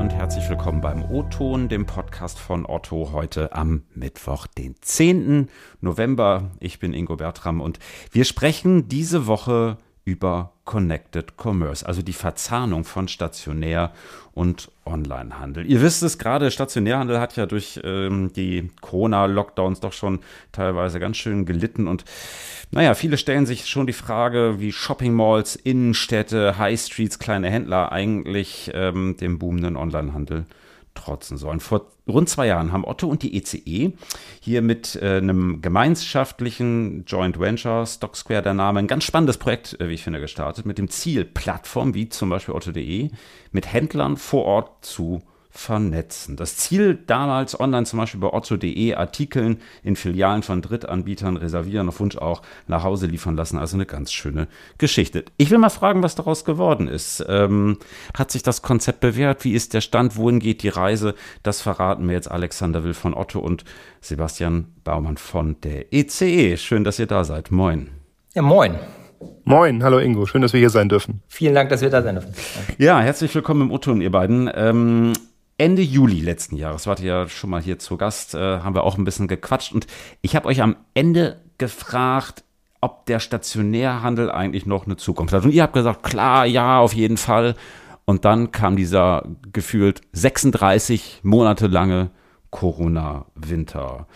und herzlich willkommen beim O-Ton, dem Podcast von Otto, heute am Mittwoch, den 10. November. Ich bin Ingo Bertram und wir sprechen diese Woche über Connected Commerce, also die Verzahnung von Stationär- und Onlinehandel. Ihr wisst es, gerade Stationärhandel hat ja durch ähm, die Corona-Lockdowns doch schon teilweise ganz schön gelitten und naja, viele stellen sich schon die Frage, wie Shopping Malls, Innenstädte, High Streets, kleine Händler eigentlich ähm, dem boomenden Onlinehandel trotzen sollen. Vor rund zwei Jahren haben Otto und die ECE e hier mit äh, einem gemeinschaftlichen Joint Venture, Stock Square der Name, ein ganz spannendes Projekt, äh, wie ich finde, gestartet, mit dem Ziel, Plattformen wie zum Beispiel Otto.de mit Händlern vor Ort zu vernetzen. Das Ziel damals online zum Beispiel bei otto.de Artikeln in Filialen von Drittanbietern reservieren, auf Wunsch auch nach Hause liefern lassen. Also eine ganz schöne Geschichte. Ich will mal fragen, was daraus geworden ist. Ähm, hat sich das Konzept bewährt? Wie ist der Stand? Wohin geht die Reise? Das verraten mir jetzt Alexander Will von Otto und Sebastian Baumann von der ECE. E. Schön, dass ihr da seid. Moin. Ja, moin. Moin, hallo Ingo, schön, dass wir hier sein dürfen. Vielen Dank, dass wir da sein dürfen. Ja, herzlich willkommen im Otto und ihr beiden. Ähm, Ende Juli letzten Jahres, wart ihr ja schon mal hier zu Gast, äh, haben wir auch ein bisschen gequatscht und ich habe euch am Ende gefragt, ob der Stationärhandel eigentlich noch eine Zukunft hat. Und ihr habt gesagt, klar, ja, auf jeden Fall. Und dann kam dieser gefühlt 36 Monate lange Corona-Winter.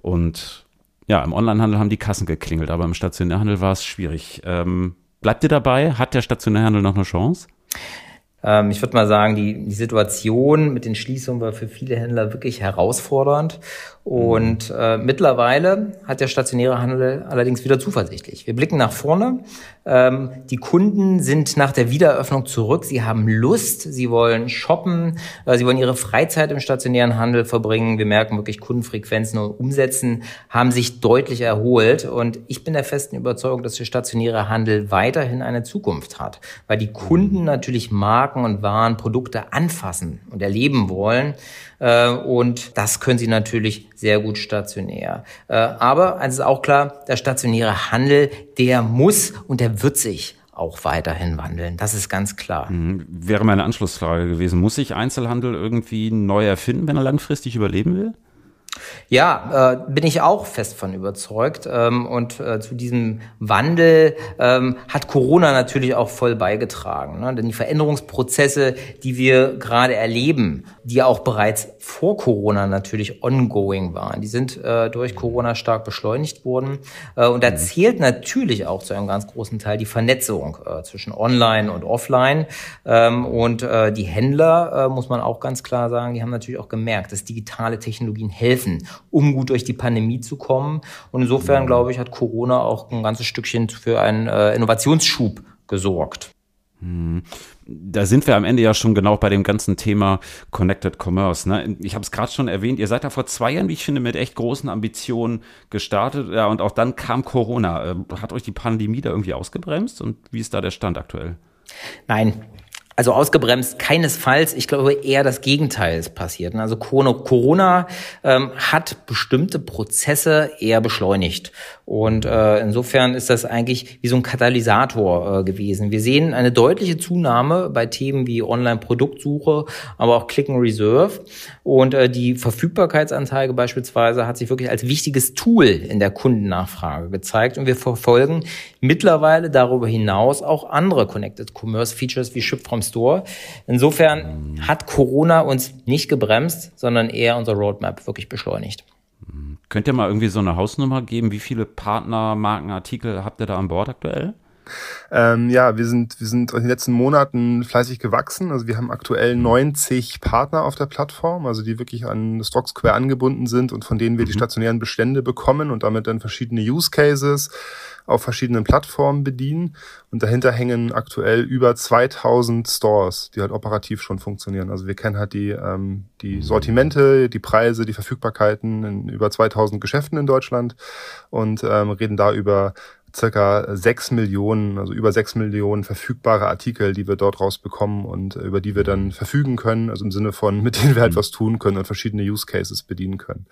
Und ja, im Onlinehandel haben die Kassen geklingelt, aber im Stationärhandel war es schwierig. Ähm, bleibt ihr dabei? Hat der Stationärhandel noch eine Chance? Ähm, ich würde mal sagen, die, die Situation mit den Schließungen war für viele Händler wirklich herausfordernd. Und äh, mittlerweile hat der stationäre Handel allerdings wieder zuversichtlich. Wir blicken nach vorne. Ähm, die Kunden sind nach der Wiedereröffnung zurück. Sie haben Lust, sie wollen shoppen, äh, sie wollen ihre Freizeit im stationären Handel verbringen. Wir merken wirklich, Kundenfrequenzen und Umsätzen haben sich deutlich erholt. Und ich bin der festen Überzeugung, dass der stationäre Handel weiterhin eine Zukunft hat, weil die Kunden natürlich Marken und Waren, Produkte anfassen und erleben wollen. Äh, und das können sie natürlich sehr gut stationär. Äh, aber es ist auch klar, der stationäre Handel, der muss und der wird sich auch weiterhin wandeln. Das ist ganz klar. Mhm. Wäre meine Anschlussfrage gewesen. Muss sich Einzelhandel irgendwie neu erfinden, wenn er langfristig überleben will? Ja, äh, bin ich auch fest von überzeugt. Ähm, und äh, zu diesem Wandel ähm, hat Corona natürlich auch voll beigetragen. Ne? Denn die Veränderungsprozesse, die wir gerade erleben, die auch bereits vor Corona natürlich ongoing waren, die sind äh, durch Corona stark beschleunigt worden. Äh, und da mhm. zählt natürlich auch zu einem ganz großen Teil die Vernetzung äh, zwischen Online und Offline. Ähm, und äh, die Händler, muss man auch ganz klar sagen, die haben natürlich auch gemerkt, dass digitale Technologien helfen helfen, um gut durch die Pandemie zu kommen. Und insofern, glaube ich, hat Corona auch ein ganzes Stückchen für einen äh, Innovationsschub gesorgt. Hm. Da sind wir am Ende ja schon genau bei dem ganzen Thema Connected Commerce. Ne? Ich habe es gerade schon erwähnt, ihr seid da vor zwei Jahren, wie ich finde, mit echt großen Ambitionen gestartet. Ja, und auch dann kam Corona. Äh, hat euch die Pandemie da irgendwie ausgebremst? Und wie ist da der Stand aktuell? Nein, also ausgebremst keinesfalls. Ich glaube eher das Gegenteil ist passiert. Also Corona ähm, hat bestimmte Prozesse eher beschleunigt. Und äh, insofern ist das eigentlich wie so ein Katalysator äh, gewesen. Wir sehen eine deutliche Zunahme bei Themen wie Online-Produktsuche, aber auch Click and Reserve. Und äh, die Verfügbarkeitsanzeige beispielsweise hat sich wirklich als wichtiges Tool in der Kundennachfrage gezeigt. Und wir verfolgen mittlerweile darüber hinaus auch andere Connected Commerce Features wie Ship from Store. Insofern hat Corona uns nicht gebremst, sondern eher unser Roadmap wirklich beschleunigt. Könnt ihr mal irgendwie so eine Hausnummer geben? Wie viele Partner, Markenartikel habt ihr da an Bord aktuell? Ähm, ja, wir sind, wir sind in den letzten Monaten fleißig gewachsen. Also wir haben aktuell 90 Partner auf der Plattform, also die wirklich an Stock Square angebunden sind und von denen wir mhm. die stationären Bestände bekommen und damit dann verschiedene Use Cases auf verschiedenen Plattformen bedienen. Und dahinter hängen aktuell über 2000 Stores, die halt operativ schon funktionieren. Also wir kennen halt die, ähm, die mhm. Sortimente, die Preise, die Verfügbarkeiten in über 2000 Geschäften in Deutschland und ähm, reden da über circa sechs Millionen, also über sechs Millionen verfügbare Artikel, die wir dort rausbekommen und äh, über die wir dann verfügen können, also im Sinne von, mit denen wir halt mhm. was tun können und verschiedene Use Cases bedienen können.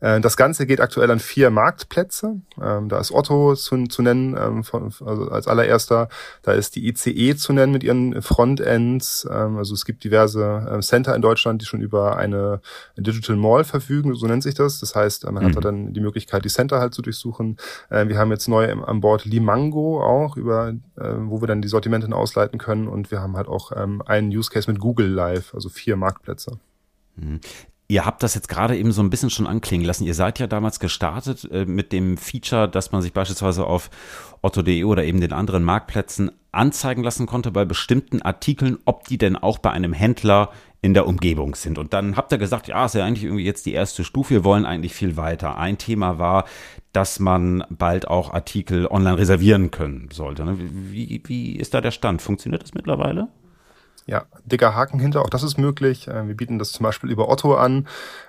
Äh, das Ganze geht aktuell an vier Marktplätze. Ähm, da ist Otto zu, zu nennen ähm, von, also als allererster. Da ist die ICE zu nennen mit ihren Frontends. Ähm, also es gibt diverse äh, Center in Deutschland, die schon über eine Digital Mall verfügen, so nennt sich das. Das heißt, man mhm. hat da dann die Möglichkeit, die Center halt zu durchsuchen. Äh, wir haben jetzt neu an Bord Limango auch, über, äh, wo wir dann die Sortimente ausleiten können. Und wir haben halt auch einen Use Case mit Google Live, also vier Marktplätze. Ihr habt das jetzt gerade eben so ein bisschen schon anklingen lassen. Ihr seid ja damals gestartet äh, mit dem Feature, dass man sich beispielsweise auf otto.de oder eben den anderen Marktplätzen anzeigen lassen konnte bei bestimmten Artikeln, ob die denn auch bei einem Händler in der Umgebung sind. Und dann habt ihr gesagt, ja, ist ja eigentlich irgendwie jetzt die erste Stufe, wir wollen eigentlich viel weiter. Ein Thema war, dass man bald auch Artikel online reservieren können sollte. Ne? Wie, wie ist da der Stand? Funktioniert das mittlerweile? Ja, dicker Haken hinter, auch das ist möglich. Ähm, wir bieten das zum Beispiel über Otto an.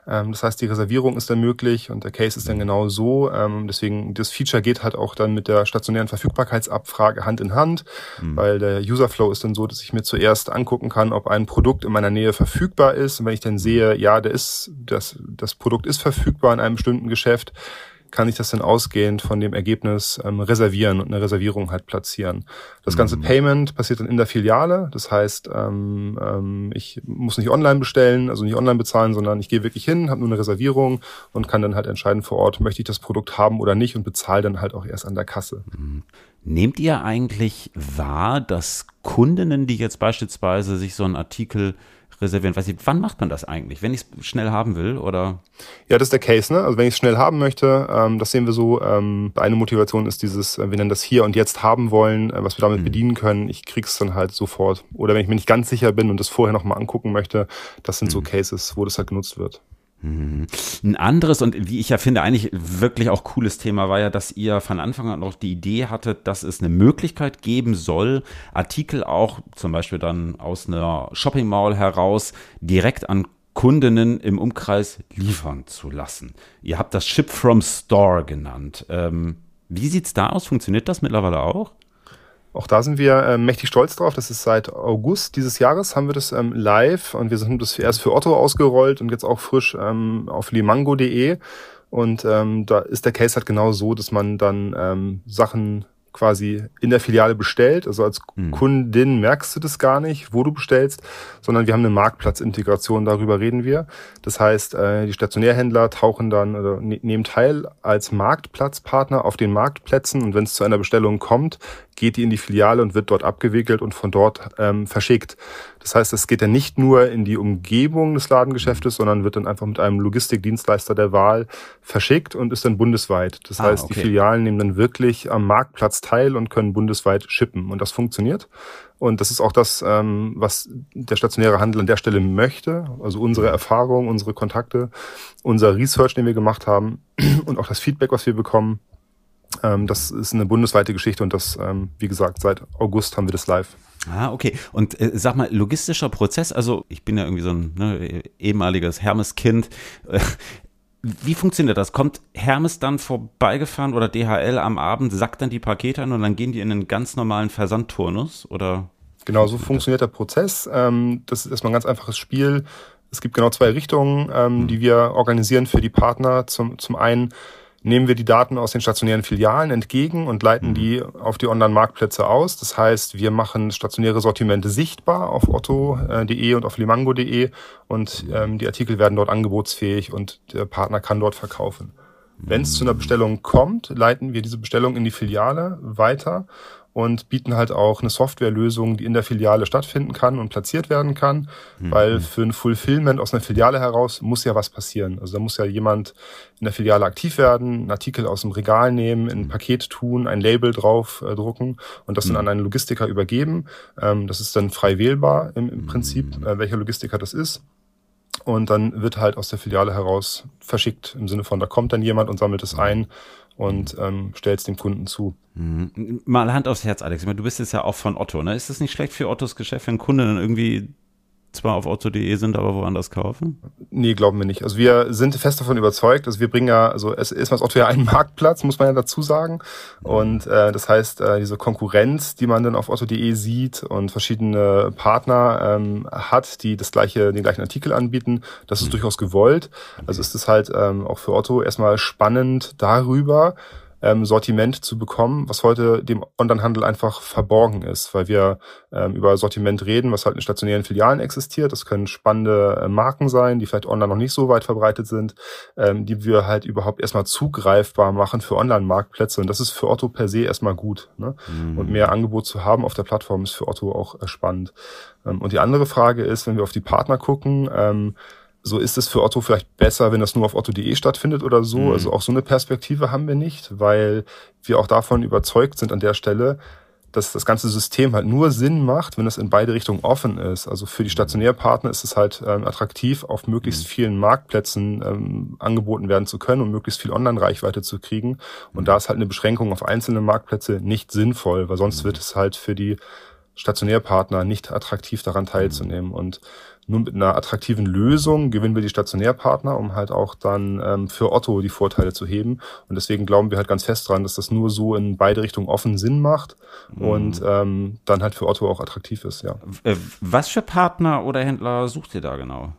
Ähm, das heißt, die Reservierung ist dann möglich und der Case ist dann genau so. Ähm, deswegen, das Feature geht halt auch dann mit der stationären Verfügbarkeitsabfrage Hand in Hand, mhm. weil der Userflow ist dann so, dass ich mir zuerst angucken kann, ob ein Produkt in meiner Nähe verfügbar ist. Und wenn ich dann sehe, ja, der ist, das, das Produkt ist verfügbar in einem bestimmten Geschäft, kann ich das dann ausgehend von dem Ergebnis ähm, reservieren und eine Reservierung halt platzieren. Das ganze mhm. Payment passiert dann in der Filiale. Das heißt, ähm, ähm, ich muss nicht online bestellen, also nicht online bezahlen, sondern ich gehe wirklich hin, habe nur eine Reservierung und kann dann halt entscheiden vor Ort, möchte ich das Produkt haben oder nicht und bezahle dann halt auch erst an der Kasse. Mhm. Nehmt ihr eigentlich wahr, dass Kundinnen, die jetzt beispielsweise sich so einen Artikel reservieren. Weiß ich, wann macht man das eigentlich? Wenn ich es schnell haben will oder? Ja, das ist der Case, ne? Also wenn ich es schnell haben möchte, ähm, das sehen wir so. Ähm, eine Motivation ist dieses, äh, wir nennen das hier und jetzt haben wollen, äh, was wir damit mhm. bedienen können. Ich krieg's dann halt sofort. Oder wenn ich mir nicht ganz sicher bin und das vorher nochmal angucken möchte, das sind mhm. so Cases, wo das halt genutzt wird. Mhm. Ein anderes und wie ich ja finde, eigentlich wirklich auch cooles Thema war ja, dass ihr von Anfang an auch die Idee hattet, dass es eine Möglichkeit geben soll, Artikel auch zum Beispiel dann aus einer Shopping Mall heraus direkt an Kundinnen im Umkreis liefern zu lassen. Ihr habt das Ship from Store genannt. Ähm, wie sieht's da aus? Funktioniert das mittlerweile auch? Auch da sind wir äh, mächtig stolz drauf. Das ist seit August dieses Jahres haben wir das ähm, live und wir sind das erst für Otto ausgerollt und jetzt auch frisch ähm, auf limango.de. Und ähm, da ist der Case halt genau so, dass man dann ähm, Sachen quasi in der Filiale bestellt. Also als mhm. Kundin merkst du das gar nicht, wo du bestellst, sondern wir haben eine Marktplatzintegration, darüber reden wir. Das heißt, äh, die Stationärhändler tauchen dann oder ne-, nehmen teil als Marktplatzpartner auf den Marktplätzen und wenn es zu einer Bestellung kommt, geht die in die Filiale und wird dort abgewickelt und von dort ähm, verschickt. Das heißt, es geht ja nicht nur in die Umgebung des Ladengeschäftes, sondern wird dann einfach mit einem Logistikdienstleister der Wahl verschickt und ist dann bundesweit. Das ah, heißt, okay. die Filialen nehmen dann wirklich am Marktplatz teil und können bundesweit shippen. Und das funktioniert. Und das ist auch das, ähm, was der stationäre Handel an der Stelle möchte. Also unsere Erfahrung, unsere Kontakte, unser Research, den wir gemacht haben und auch das Feedback, was wir bekommen. Ähm, das ist eine bundesweite Geschichte und das, ähm, wie gesagt, seit August haben wir das live. Ah, okay. Und äh, sag mal, logistischer Prozess, also ich bin ja irgendwie so ein ne, ehemaliges Hermes-Kind. Wie funktioniert das? Kommt Hermes dann vorbeigefahren oder DHL am Abend, sackt dann die Pakete an und dann gehen die in einen ganz normalen Versandturnus oder? Genau, so funktioniert der Prozess. Ähm, das ist erstmal ein ganz einfaches Spiel. Es gibt genau zwei Richtungen, ähm, die wir organisieren für die Partner. Zum, zum einen nehmen wir die Daten aus den stationären Filialen entgegen und leiten mhm. die auf die Online-Marktplätze aus. Das heißt, wir machen stationäre Sortimente sichtbar auf otto.de und auf limango.de und ähm, die Artikel werden dort angebotsfähig und der Partner kann dort verkaufen. Wenn es zu einer Bestellung kommt, leiten wir diese Bestellung in die Filiale weiter und bieten halt auch eine Softwarelösung, die in der Filiale stattfinden kann und platziert werden kann, mhm. weil für ein Fulfillment aus einer Filiale heraus muss ja was passieren. Also da muss ja jemand in der Filiale aktiv werden, einen Artikel aus dem Regal nehmen, in ein Paket tun, ein Label drauf äh, drucken und das mhm. dann an einen Logistiker übergeben. Ähm, das ist dann frei wählbar im, im Prinzip, mhm. äh, welcher Logistiker das ist. Und dann wird halt aus der Filiale heraus verschickt, im Sinne von, da kommt dann jemand und sammelt es ein und ähm, stellst dem Kunden zu. Mhm. Mal Hand aufs Herz, Alex. Du bist jetzt ja auch von Otto. Ne? Ist es nicht schlecht für Ottos Geschäft, wenn ein Kunde dann irgendwie zwar auf otto.de sind, aber woanders kaufen? Nee, glauben wir nicht. Also wir sind fest davon überzeugt. Also wir bringen ja, also es ist was Otto ja ein Marktplatz, muss man ja dazu sagen. Und äh, das heißt, äh, diese Konkurrenz, die man dann auf otto.de sieht und verschiedene Partner ähm, hat, die das gleiche, den gleichen Artikel anbieten, das ist mhm. durchaus gewollt. Also ist es halt ähm, auch für Otto erstmal spannend darüber, ähm, Sortiment zu bekommen, was heute dem Onlinehandel einfach verborgen ist, weil wir ähm, über Sortiment reden, was halt in stationären Filialen existiert. Das können spannende äh, Marken sein, die vielleicht online noch nicht so weit verbreitet sind, ähm, die wir halt überhaupt erstmal zugreifbar machen für Online-Marktplätze. Und das ist für Otto per se erstmal gut. Ne? Mhm. Und mehr Angebot zu haben auf der Plattform ist für Otto auch äh, spannend. Ähm, und die andere Frage ist, wenn wir auf die Partner gucken, ähm, so ist es für Otto vielleicht besser, wenn das nur auf otto.de stattfindet oder so. Mhm. Also auch so eine Perspektive haben wir nicht, weil wir auch davon überzeugt sind an der Stelle, dass das ganze System halt nur Sinn macht, wenn es in beide Richtungen offen ist. Also für die Stationärpartner ist es halt ähm, attraktiv, auf möglichst mhm. vielen Marktplätzen ähm, angeboten werden zu können, um möglichst viel Online-Reichweite zu kriegen. Und da ist halt eine Beschränkung auf einzelne Marktplätze nicht sinnvoll, weil sonst mhm. wird es halt für die Stationärpartner nicht attraktiv daran teilzunehmen. Und nur mit einer attraktiven Lösung gewinnen wir die Stationärpartner, um halt auch dann ähm, für Otto die Vorteile zu heben. Und deswegen glauben wir halt ganz fest dran, dass das nur so in beide Richtungen offen Sinn macht mhm. und ähm, dann halt für Otto auch attraktiv ist, ja. Äh, was für Partner oder Händler sucht ihr da genau?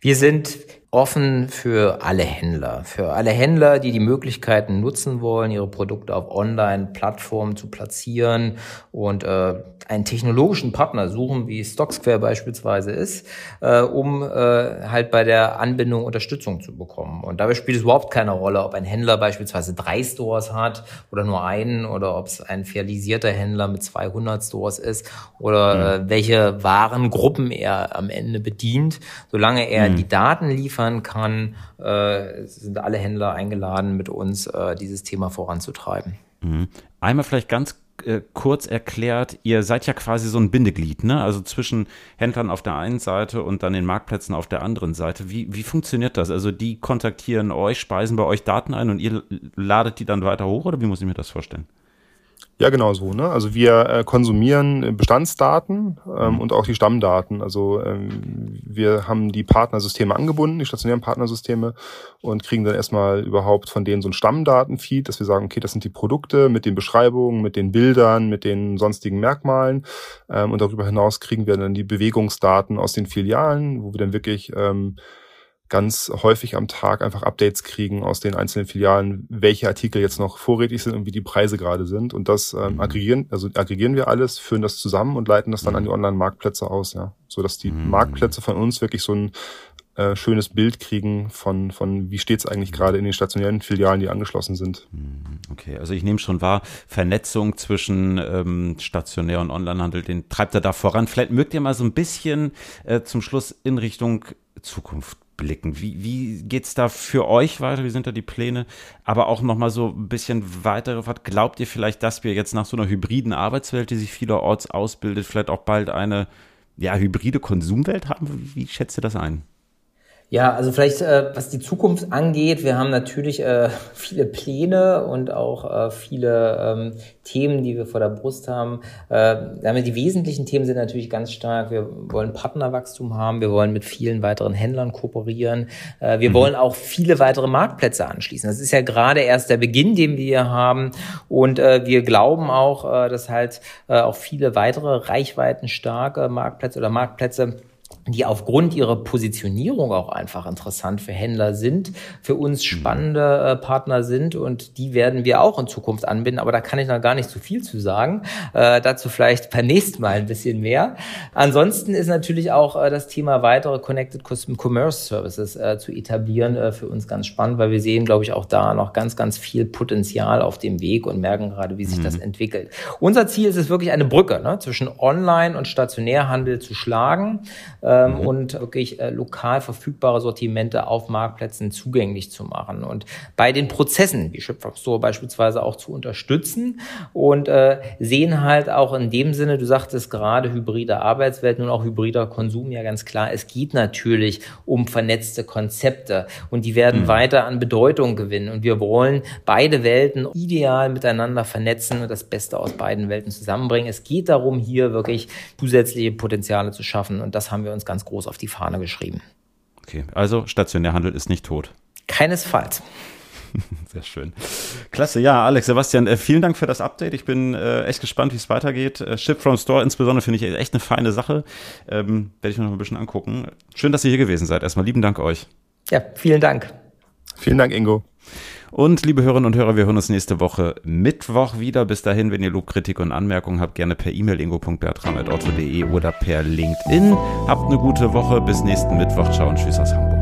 Wir sind offen für alle Händler, für alle Händler, die die Möglichkeiten nutzen wollen, ihre Produkte auf Online-Plattformen zu platzieren und äh, einen technologischen Partner suchen, wie Stocksquare beispielsweise ist, äh, um äh, halt bei der Anbindung Unterstützung zu bekommen. Und dabei spielt es überhaupt keine Rolle, ob ein Händler beispielsweise drei Stores hat oder nur einen oder ob es ein filialisierter Händler mit 200 Stores ist oder mhm. äh, welche Warengruppen er am Ende bedient, solange er mhm. die Daten liefert liefern kann, äh, sind alle Händler eingeladen, mit uns äh, dieses Thema voranzutreiben. Mhm. Einmal vielleicht ganz äh, kurz erklärt, ihr seid ja quasi so ein Bindeglied, ne? Also zwischen Händlern auf der einen Seite und dann den Marktplätzen auf der anderen Seite. Wie, wie funktioniert das? Also die kontaktieren euch, speisen bei euch Daten ein und ihr ladet die dann weiter hoch oder wie muss ich mir das vorstellen? Ja, genau so. Ne? Also wir äh, konsumieren Bestandsdaten ähm, mhm. und auch die Stammdaten. Also ähm, wir haben die Partnersysteme angebunden, die stationären Partnersysteme und kriegen dann erstmal überhaupt von denen so ein Stammdatenfeed, dass wir sagen, okay, das sind die Produkte mit den Beschreibungen, mit den Bildern, mit den sonstigen Merkmalen. Ähm, und darüber hinaus kriegen wir dann die Bewegungsdaten aus den Filialen, wo wir dann wirklich ähm, ganz häufig am Tag einfach Updates kriegen aus den einzelnen Filialen, welche Artikel jetzt noch vorrätig sind und wie die Preise gerade sind. Und das ähm, mhm. aggregieren, also aggregieren wir alles, führen das zusammen und leiten das dann an die mhm. Online-Marktplätze aus, ja. So dass die mhm. Marktplätze von uns wirklich so ein äh, schönes Bild kriegen von, von wie steht's eigentlich gerade in den stationären Filialen, die angeschlossen sind. Okay, also ich nehme schon wahr, Vernetzung zwischen ähm, stationär und Onlinehandel, den treibt er da voran. Vielleicht mögt ihr mal so ein bisschen äh, zum Schluss in Richtung Zukunft blicken. Wie, wie geht's da für euch weiter? Wie sind da die Pläne? Aber auch nochmal so ein bisschen weitere was Glaubt ihr vielleicht, dass wir jetzt nach so einer hybriden Arbeitswelt, die sich vielerorts ausbildet, vielleicht auch bald eine ja, hybride Konsumwelt haben? Wie schätzt ihr das ein? Ja, also vielleicht äh, was die Zukunft angeht, wir haben natürlich äh, viele Pläne und auch äh, viele ähm, Themen, die wir vor der Brust haben. Äh, die wesentlichen Themen sind natürlich ganz stark, wir wollen Partnerwachstum haben, wir wollen mit vielen weiteren Händlern kooperieren, äh, wir mhm. wollen auch viele weitere Marktplätze anschließen. Das ist ja gerade erst der Beginn, den wir haben und äh, wir glauben auch, dass halt auch viele weitere reichweitenstarke Marktplätze oder Marktplätze die aufgrund ihrer Positionierung auch einfach interessant für Händler sind, für uns mhm. spannende äh, Partner sind und die werden wir auch in Zukunft anbinden, aber da kann ich noch gar nicht so viel zu sagen. Äh, dazu vielleicht beim nächsten Mal ein bisschen mehr. Ansonsten ist natürlich auch äh, das Thema weitere Connected Commerce Services äh, zu etablieren äh, für uns ganz spannend, weil wir sehen, glaube ich, auch da noch ganz, ganz viel Potenzial auf dem Weg und merken gerade, wie sich mhm. das entwickelt. Unser Ziel ist es wirklich eine Brücke ne, zwischen Online- und Stationärhandel zu schlagen ähm, mhm. und wirklich äh, lokal verfügbare Sortimente auf Marktplätzen zugänglich zu machen und bei den Prozessen, wie Shipbox Store beispielsweise auch zu unterstützen und äh, sehen halt auch in dem Sinne, du sagtest gerade hybride Arbeitswelt, nun auch hybrider Konsum, ja ganz klar, es geht natürlich um vernetzte Konzepte und die werden mhm. weiter an Bedeutung gewinnen und wir wollen beide Welten ideal miteinander vernetzen und das Beste aus beiden Welten zusammenbringen. Es geht darum, hier wirklich zusätzliche Potenziale zu schaffen und das haben wir uns ganz groß auf die Fahne geschrieben. Okay, also Stationärhandel ist nicht tot. Keinesfalls. Sehr schön. Klasse, ja, Alex, Sebastian, äh, vielen Dank für das Update. Ich bin äh, echt gespannt, wie es weitergeht. Äh, Ship from Store insbesondere finde ich echt eine feine Sache. Ähm, Werde ich mir noch ein bisschen angucken. Schön, dass ihr hier gewesen seid. Erstmal lieben Dank euch. Ja, vielen Dank. Vielen Dank, Ingo. Und liebe Hörerinnen und Hörer, wir hören uns nächste Woche Mittwoch wieder. Bis dahin, wenn ihr Lobkritik und Anmerkungen habt, gerne per E-Mail ingo.bertram.otto.de oder per LinkedIn. Habt eine gute Woche. Bis nächsten Mittwoch. Ciao und tschüss aus Hamburg.